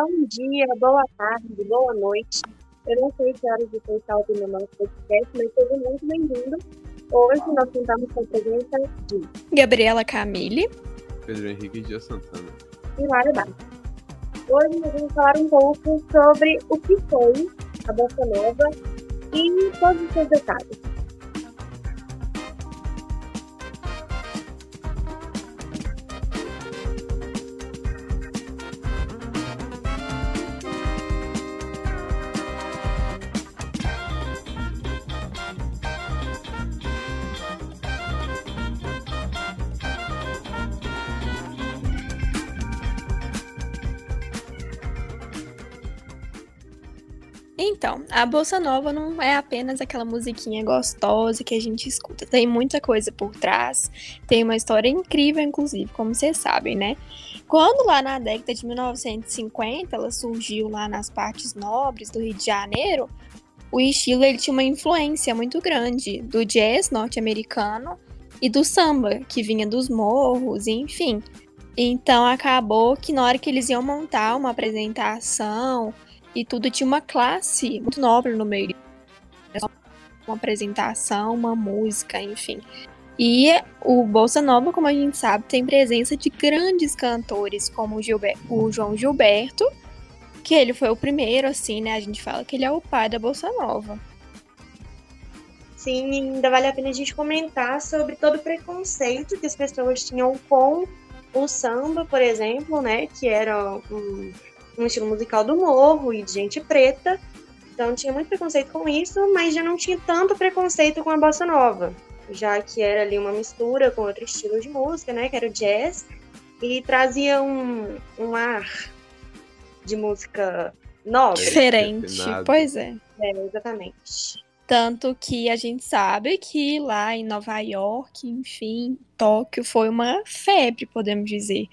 Bom dia, boa tarde, boa noite. Eu não sei que horas você está ouvindo o nosso podcast, mas seja muito bem-vindo. Hoje nós contamos com a presença de Gabriela Camille, Pedro Henrique Dias Santana. e Lara Barros. Hoje nós vamos falar um pouco sobre o que foi a Bossa Nova e todos os seus detalhes. Então, a Bolsa Nova não é apenas aquela musiquinha gostosa que a gente escuta. Tem muita coisa por trás. Tem uma história incrível, inclusive, como vocês sabem, né? Quando lá na década de 1950 ela surgiu lá nas partes nobres do Rio de Janeiro, o estilo ele tinha uma influência muito grande do jazz norte-americano e do samba, que vinha dos morros, enfim. Então acabou que na hora que eles iam montar uma apresentação e tudo tinha uma classe muito nobre no meio. Uma apresentação, uma música, enfim. E o Bolsa Nova, como a gente sabe, tem presença de grandes cantores como o, Gilber o João Gilberto, que ele foi o primeiro, assim, né? A gente fala que ele é o pai da Bolsa Nova. Sim, ainda vale a pena a gente comentar sobre todo o preconceito que as pessoas tinham com o samba, por exemplo, né? Que era um, um estilo musical do morro e de gente preta. Então tinha muito preconceito com isso, mas já não tinha tanto preconceito com a bossa nova, já que era ali uma mistura com outro estilo de música, né? Que era o jazz, e trazia um, um ar de música nova. Diferente, pois é. É, exatamente. Tanto que a gente sabe que lá em Nova York, enfim, Tóquio foi uma febre, podemos dizer.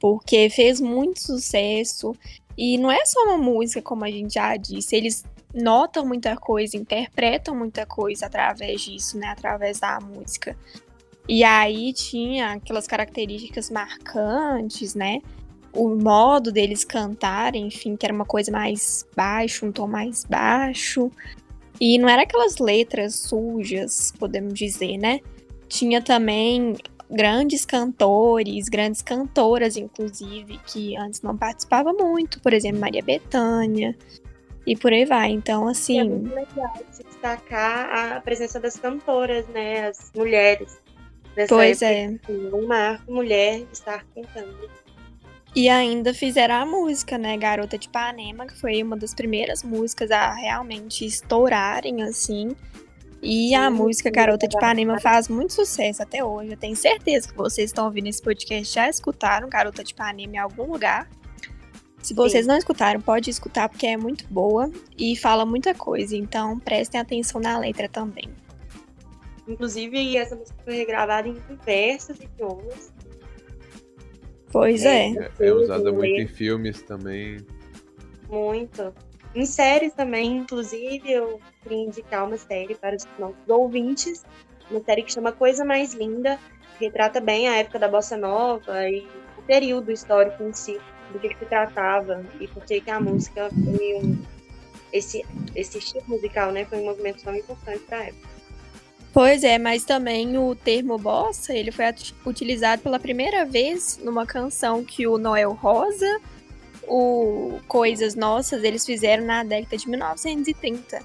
Porque fez muito sucesso. E não é só uma música, como a gente já disse, eles notam muita coisa, interpretam muita coisa através disso, né? Através da música. E aí tinha aquelas características marcantes, né? O modo deles cantarem, enfim, que era uma coisa mais baixo, um tom mais baixo. E não era aquelas letras sujas, podemos dizer, né? Tinha também grandes cantores, grandes cantoras, inclusive, que antes não participavam muito, por exemplo, Maria Bethânia. E por aí vai. Então, E é assim, muito legal se destacar a presença das cantoras, né? As mulheres. Dessa pois época, é. assim, um marco mulher estar cantando. E ainda fizeram a música, né? Garota de Ipanema, que foi uma das primeiras músicas a realmente estourarem, assim. E a Sim, música Garota de é Ipanema faz muito sucesso até hoje. Eu tenho certeza que vocês estão ouvindo esse podcast já escutaram Garota de Ipanema em algum lugar. Se vocês Sim. não escutaram, pode escutar porque é muito boa e fala muita coisa. Então prestem atenção na letra também. Inclusive, essa música foi regravada em diversos idiomas. Pois é. É, é usada muito em filmes também. Muito. Em séries também, inclusive, eu queria indicar uma série para os nossos ouvintes. Uma série que chama Coisa Mais Linda, retrata bem a época da Bossa Nova e o período histórico em si, do que, que se tratava e por que que a música foi um... Esse, esse estilo musical, né, foi um movimento tão importante para a época. Pois é, mas também o termo bossa, ele foi utilizado pela primeira vez numa canção que o Noel Rosa, o Coisas Nossas, eles fizeram na década de 1930.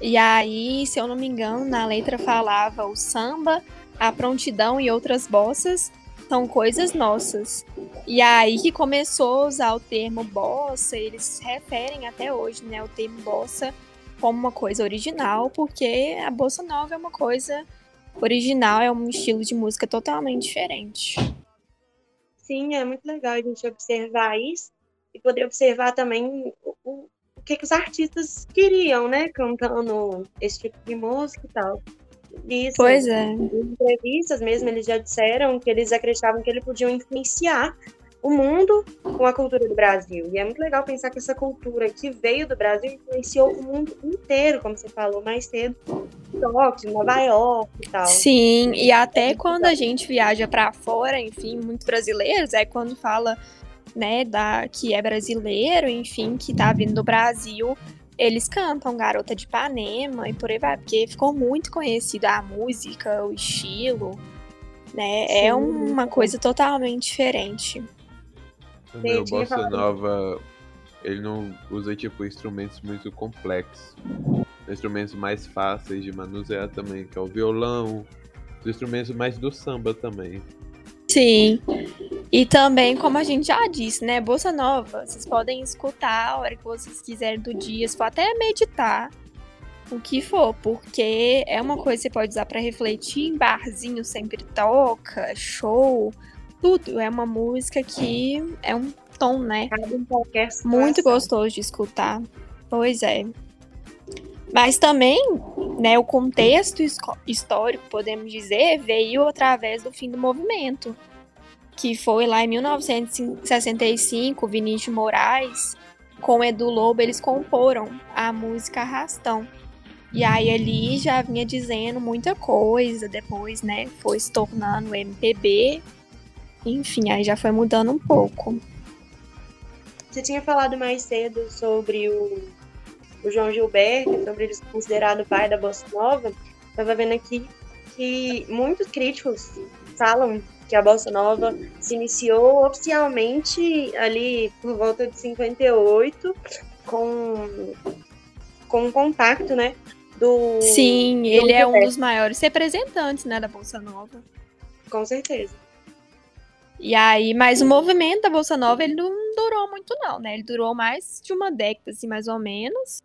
E aí, se eu não me engano, na letra falava o samba, a prontidão e outras bossas são coisas nossas. E aí que começou a usar o termo bossa, eles se referem até hoje, né, o termo bossa como uma coisa original, porque a bossa nova é uma coisa original, é um estilo de música totalmente diferente. Sim, é muito legal a gente observar isso e poder observar também o, o, o que, que os artistas queriam, né, cantando esse tipo de música e tal. Isso, Pois é. em entrevistas mesmo, eles já disseram que eles acreditavam que eles podiam influenciar o mundo com a cultura do Brasil. E é muito legal pensar que essa cultura que veio do Brasil influenciou o mundo inteiro, como você falou mais cedo, Tóquio, Nova York e tal. Sim, e até quando a gente viaja pra fora, enfim, muitos brasileiros, é quando fala né, da, que é brasileiro, enfim, que tá vindo do Brasil, eles cantam Garota de Ipanema e por aí vai, porque ficou muito conhecida a música, o estilo, né? É Sim. É uma coisa totalmente diferente. O Bossa Nova, ele não usa, tipo, instrumentos muito complexos. Instrumentos mais fáceis de manusear também, que é o violão, os instrumentos mais do samba também. Sim. E também, como a gente já disse, né? Bolsa Nova, vocês podem escutar a hora que vocês quiserem do dia, se for até meditar, o que for, porque é uma coisa que você pode usar para refletir, em barzinho sempre toca, show, tudo. É uma música que é um tom, né? Muito gostoso de escutar. Pois é. Mas também, né, o contexto histórico, podemos dizer, veio através do fim do movimento, que foi lá em 1965, Vinícius Moraes com Edu Lobo, eles comporam a música Arrastão. E aí ali já vinha dizendo muita coisa, depois, né, foi se tornando MPB. Enfim, aí já foi mudando um pouco. Você tinha falado mais cedo sobre o o João Gilberto, sobre ele ser considerado o pai da Bossa Nova, estava vendo aqui que muitos críticos falam que a Bossa Nova se iniciou oficialmente ali por volta de 58 com com um compacto, né, do Sim, do ele é um dos maiores representantes, né, da Bolsa Nova. Com certeza. E aí, mas o movimento da Bolsa Nova, ele não durou muito não, né? Ele durou mais de uma década, assim, mais ou menos.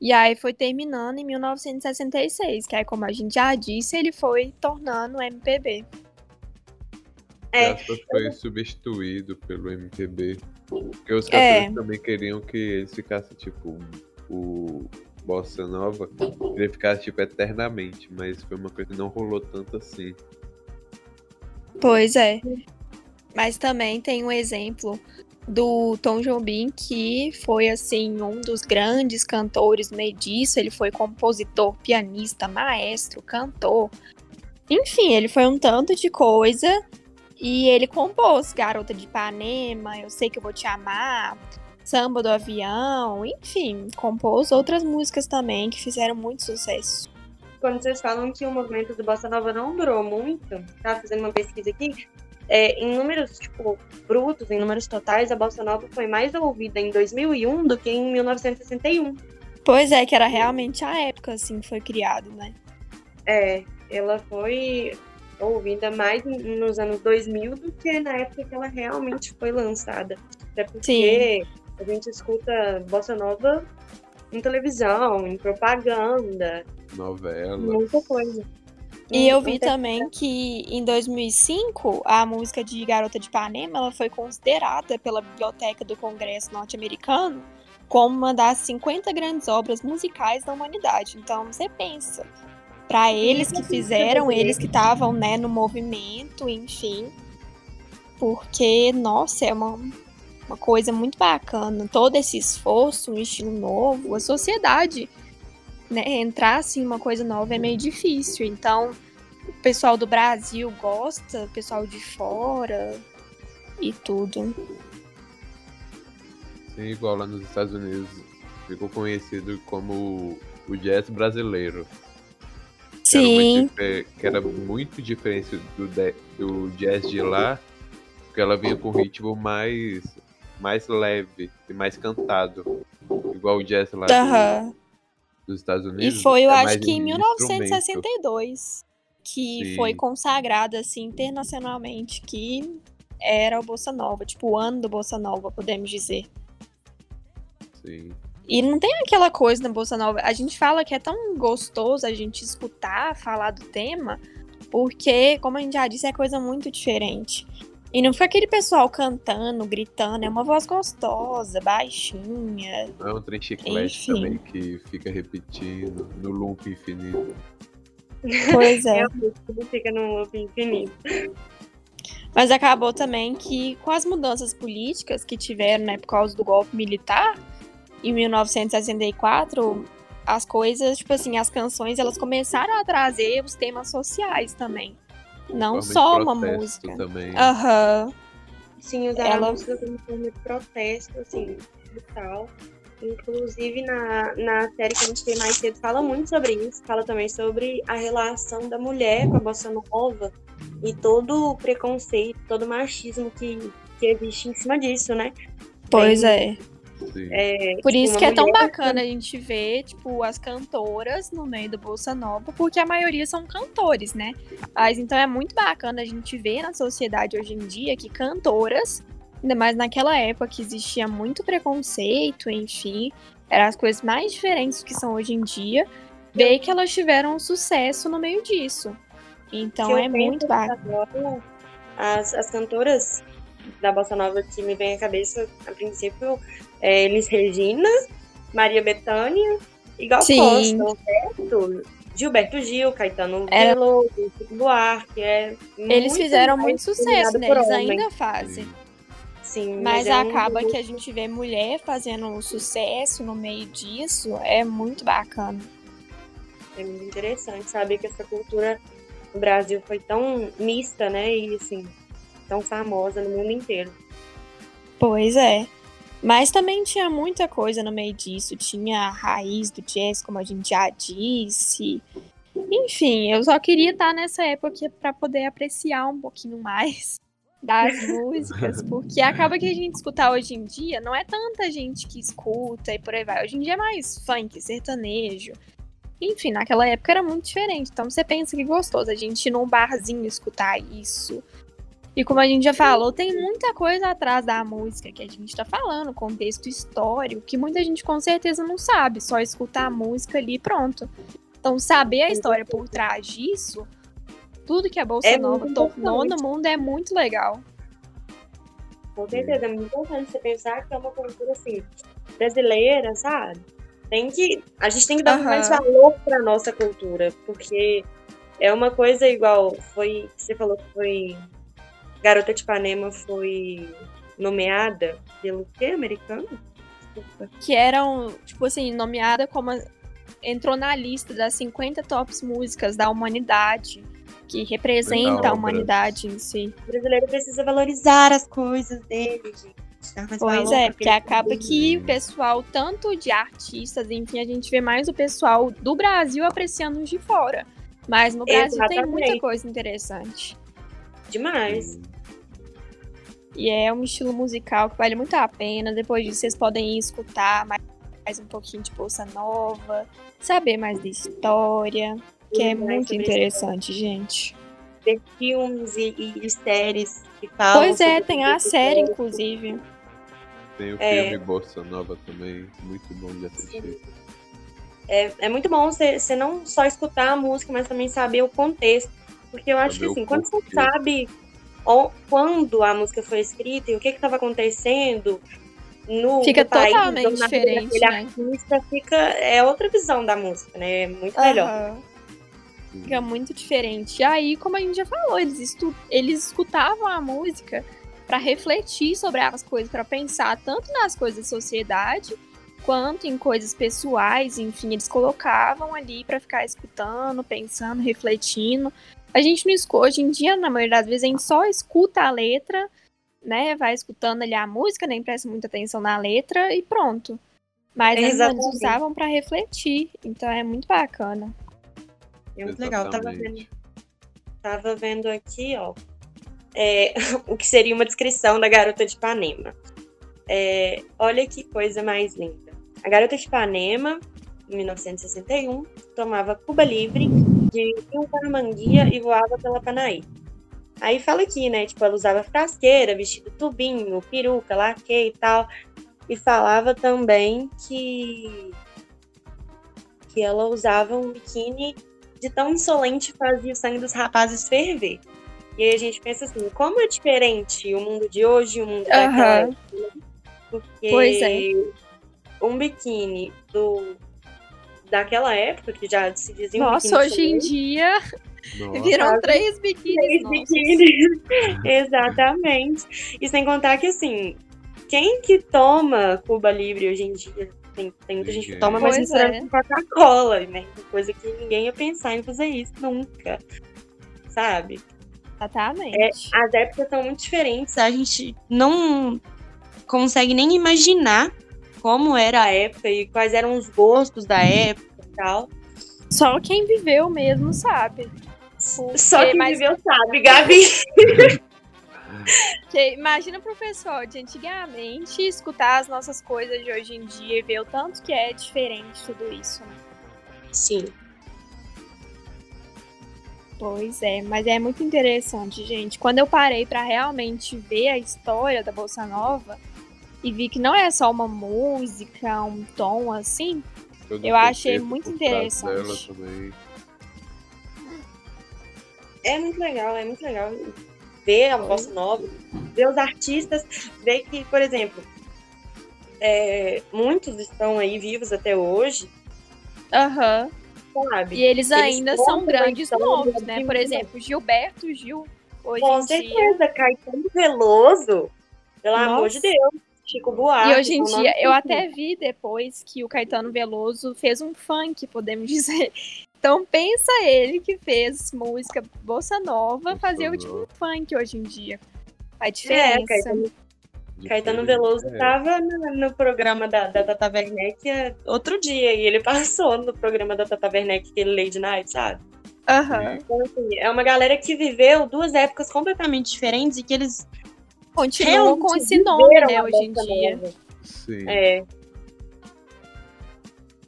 E aí foi terminando em 1966, que aí, como a gente já disse, ele foi tornando MPB. É. foi substituído pelo MPB. Porque os cantores é. também queriam que eles ficassem, tipo, o Bossa Nova, ele ficasse, tipo, eternamente, mas foi uma coisa que não rolou tanto assim. Pois é. Mas também tem um exemplo do Tom Jobim, que foi assim um dos grandes cantores disso. Ele foi compositor, pianista, maestro, cantor. Enfim, ele foi um tanto de coisa e ele compôs Garota de Ipanema, Eu Sei Que Eu Vou Te Amar, Samba do Avião, enfim, compôs outras músicas também que fizeram muito sucesso. Quando vocês falam que o movimento do Bossa Nova não durou muito, tava fazendo uma pesquisa aqui, é, em números tipo, brutos, em números totais, a Bossa Nova foi mais ouvida em 2001 do que em 1961. Pois é, que era realmente a época assim que foi criado, né? É, ela foi ouvida mais nos anos 2000 do que na época que ela realmente foi lançada. Até porque Sim. a gente escuta Bossa Nova em televisão, em propaganda. Novela. Muita coisa. E eu vi também que em 2005 a música de Garota de Ipanema ela foi considerada pela Biblioteca do Congresso norte-americano como uma das 50 grandes obras musicais da humanidade. Então você pensa, para eles que fizeram, eles que estavam né, no movimento, enfim, porque nossa é uma uma coisa muito bacana, todo esse esforço, um estilo novo, a sociedade né, entrar assim uma coisa nova é meio difícil. Então, o pessoal do Brasil gosta, o pessoal de fora e tudo. Sim, igual lá nos Estados Unidos ficou conhecido como o jazz brasileiro. Sim. Que era muito, diferente do, do jazz de lá, porque ela vinha com um ritmo mais, mais leve e mais cantado. Igual o jazz lá uhum. do, dos Estados Unidos. E foi, eu é acho que em 1962 que Sim. foi consagrada assim internacionalmente que era o Bossa Nova, tipo o ano do Bossa Nova, podemos dizer. Sim. E não tem aquela coisa na Bossa Nova. A gente fala que é tão gostoso a gente escutar, falar do tema, porque, como a gente já disse, é coisa muito diferente. E não foi aquele pessoal cantando, gritando, é uma voz gostosa, baixinha. Não é um trem chiclete também que fica repetindo no loop infinito. Pois é. é fica no loop infinito. Mas acabou também que com as mudanças políticas que tiveram, né, por causa do golpe militar, em 1964, as coisas, tipo assim, as canções, elas começaram a trazer os temas sociais também. Não só uma música. Também. Aham. Uhum. Sim, usaram ela... a música como forma de protesto, assim, e tal. Inclusive, na, na série que a gente tem mais cedo, fala muito sobre isso. Fala também sobre a relação da mulher com a bossa nova e todo o preconceito, todo o machismo que, que existe em cima disso, né? Pois é. É, Por tipo, isso que é tão bacana a gente ver, tipo, as cantoras no meio do Bolsa Nova, porque a maioria são cantores, né? Mas então é muito bacana a gente ver na sociedade hoje em dia que cantoras, ainda mais naquela época que existia muito preconceito, enfim, eram as coisas mais diferentes que são hoje em dia, ver que elas tiveram sucesso no meio disso. Então é muito bacana. As, as cantoras da Bossa Nova que me vem à cabeça, a princípio, é Elis Regina, Maria Bethânia e Gal Sim. Costa, certo? Gilberto Gil, Caetano é. Veloso, Chico Buarque. É Eles fizeram muito sucesso, né? Eles ainda fazem. Sim, mas, mas é acaba um... que a gente vê mulher fazendo sucesso no meio disso, é muito bacana. É muito interessante saber que essa cultura no Brasil foi tão mista, né? E assim, tão famosa no mundo inteiro. Pois é. Mas também tinha muita coisa no meio disso. Tinha a raiz do jazz, como a gente já disse. Enfim, eu só queria estar nessa época para poder apreciar um pouquinho mais das músicas, porque acaba que a gente escutar hoje em dia não é tanta gente que escuta e por aí vai. Hoje em dia é mais funk, sertanejo. Enfim, naquela época era muito diferente. Então você pensa que gostoso a gente ir num barzinho escutar isso. E como a gente já falou, tem muita coisa atrás da música que a gente tá falando, contexto histórico, que muita gente com certeza não sabe, só escutar a música ali e pronto. Então, saber a história por trás disso, tudo que a Bolsa é Nova tornou no mundo é muito legal. Com certeza, é muito importante você pensar que é uma cultura assim, brasileira, sabe? Tem que. A gente tem que dar uhum. mais valor pra nossa cultura, porque é uma coisa igual. Foi. Você falou que foi Garota de Ipanema foi nomeada pelo quê, americano? Desculpa. Que eram, tipo assim, nomeada como. Entrou na lista das 50 tops músicas da humanidade, que representa a humanidade em si. O brasileiro precisa valorizar as coisas dele, gente. Pois é, porque acaba que o pessoal, tanto de artistas, enfim, a gente vê mais o pessoal do Brasil apreciando os de fora. Mas no Brasil Exatamente. tem muita coisa interessante. Demais. E é um estilo musical que vale muito a pena. Depois disso, vocês podem ir escutar mais, mais um pouquinho de Bolsa Nova, saber mais da história, que é muito interessante, gente. Ver filmes e, e, séries que falam. Pois é, tem a série, inclusive. Tem o é... filme Bolsa Nova também, muito bom de assistir. É, é muito bom você não só escutar a música, mas também saber o contexto. Porque eu acho saber que assim, quando você sabe quando a música foi escrita e o que estava acontecendo no, fica no país, totalmente diferente, né? artista, fica é outra visão da música, né? É muito melhor. Uhum. Fica muito diferente. E aí, como a gente já falou, eles, estu eles escutavam a música para refletir sobre as coisas, para pensar tanto nas coisas da sociedade quanto em coisas pessoais, enfim, eles colocavam ali para ficar escutando, pensando, refletindo, a gente não escuta, hoje em dia, na maioria das vezes, a gente só escuta a letra, né? Vai escutando ali a música, nem presta muita atenção na letra e pronto. Mas eles usavam para refletir, então é muito bacana. É muito legal. Tava vendo, tava vendo aqui, ó, é, o que seria uma descrição da Garota de Ipanema. É, olha que coisa mais linda. A Garota de Ipanema, em 1961, tomava Cuba Livre de Rio para Manguia e voava pela Panaí. Aí fala aqui, né? Tipo, ela usava frasqueira, vestido tubinho, peruca, laque e tal. E falava também que que ela usava um biquíni de tão insolente fazia o sangue dos rapazes ferver. E aí a gente pensa assim, como é diferente o mundo de hoje e o mundo uhum. daquela época. Né? Porque é. um biquíni do daquela época, que já se dizia Nossa, hoje em dia nossa. Viram três biquínis. Três biquínis. Exatamente. E sem contar que, assim, quem que toma Cuba Libre hoje em dia? Tem, tem muita gente que toma, mas misturando é. com Coca-Cola, né? Coisa que ninguém ia pensar em fazer isso nunca. Sabe? Exatamente. É, as épocas são muito diferentes. A gente não consegue nem imaginar como era a época e quais eram os gostos da época e tal. Só quem viveu mesmo sabe. Porque, Só quem mas... viveu sabe, Gabi. Imagina o professor de antigamente escutar as nossas coisas de hoje em dia e ver o tanto que é diferente tudo isso, né? Sim. Pois é, mas é muito interessante, gente. Quando eu parei para realmente ver a história da Bolsa Nova e vi que não é só uma música, um tom assim, Todo eu achei muito interessante. É muito legal, é muito legal ver a Bossa Nova, ver os artistas, ver que, por exemplo, é, muitos estão aí vivos até hoje. Aham. Uhum. Sabe? E eles, eles ainda são grandes nomes, né? Por exemplo, Gilberto Gil. Hoje Com certeza, dia... Caetano Veloso. Pelo Nossa. amor de Deus. Chico Buarque. E hoje em dia, eu até vi depois que o Caetano Veloso fez um funk, podemos dizer. Então pensa ele que fez música bossa nova fazer o tipo funk hoje em dia. A diferença. É, Caetano, Caetano Veloso estava é. no, no, programa da, da Tata Werneck é, outro dia e ele passou no programa da Tata Werneck, aquele Lady Night, sabe? Uhum. Então, assim, é uma galera que viveu duas épocas completamente diferentes e que eles continuam com esse nome, né, hoje em dia. Sim. É.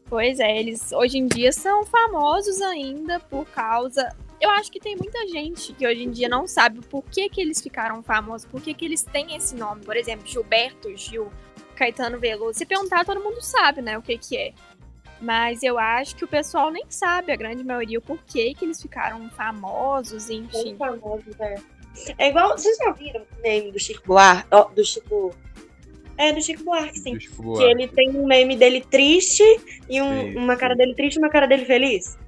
Pois é, eles hoje em dia são famosos ainda por causa. Eu acho que tem muita gente que hoje em dia não sabe por que, que eles ficaram famosos, por que, que eles têm esse nome. Por exemplo, Gilberto Gil, Caetano Veloso. Se perguntar, todo mundo sabe, né, o que que é. Mas eu acho que o pessoal nem sabe, a grande maioria, o porquê que eles ficaram famosos, enfim. Muito famosos, é. É igual. Vocês já viram o meme do Chico Buarque? Do Chico é, do Chico Buarque, sim. Chico Buarque. Que ele tem um meme dele triste e um, uma cara dele triste e uma cara dele feliz.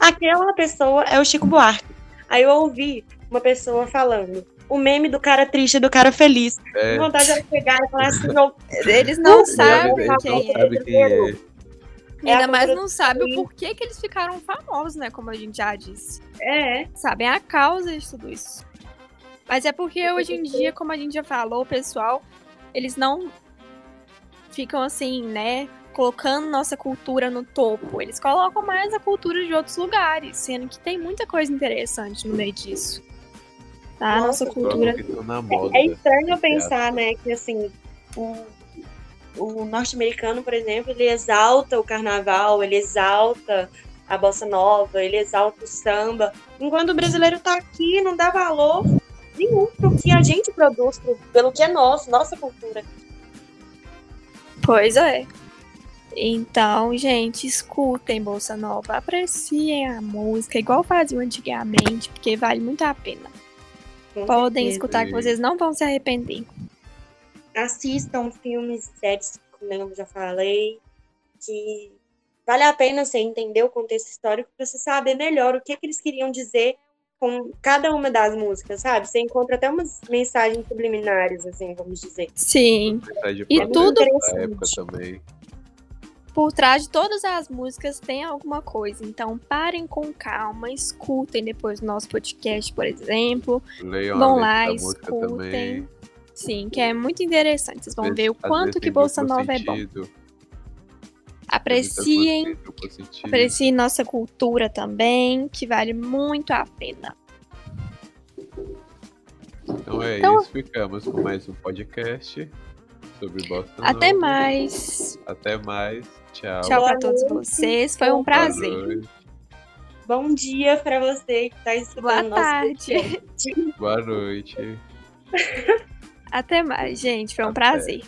Aquela pessoa é o Chico Buarque. Aí eu ouvi uma pessoa falando o meme do cara triste e do cara feliz. É. vontade de pegar e falar assim, não. Eles não sabem quem, é. Sabe quem é. É. Ainda mais não sabe o porquê que eles ficaram famosos, né? Como a gente já disse. É. Sabem a causa de tudo isso. Mas é porque hoje em dia, como a gente já falou, o pessoal, eles não ficam assim, né? Colocando nossa cultura no topo. Eles colocam mais a cultura de outros lugares, sendo que tem muita coisa interessante no meio disso. Tá? Nossa, nossa cultura. É, é estranho pensar, né, que assim, o, o norte-americano, por exemplo, ele exalta o carnaval, ele exalta a bossa nova, ele exalta o samba, enquanto o brasileiro tá aqui, não dá valor nenhum pro que a gente produz, pro, pelo que é nosso, nossa cultura. Pois é. Então, gente, escutem Bolsa Nova, apreciem a música, igual faziam antigamente, porque vale muito a pena. Com Podem certeza. escutar que vocês não vão se arrepender. Assistam filmes, séries, como eu já falei, que vale a pena você entender o contexto histórico para você saber melhor o que, que eles queriam dizer com cada uma das músicas, sabe? Você encontra até umas mensagens subliminares, assim, vamos dizer. Sim. E tudo. época também. Por trás de todas as músicas tem alguma coisa. Então parem com calma, escutem depois do nosso podcast, por exemplo. Leiam Vão lá, escutem. Sim, que é muito interessante. Vocês vão ver o quanto que Bolsa Nova sentido. é bom. Apreciem, apreciem nossa cultura também, que vale muito a pena. Então é então, isso, ficamos com mais um podcast sobre Bossa Até mais. Até mais. Tchau. Tchau para todos vocês. Foi um prazer. Bom dia para você que está escutando Boa tarde. Boa noite. Até mais, gente. Foi um Até. prazer.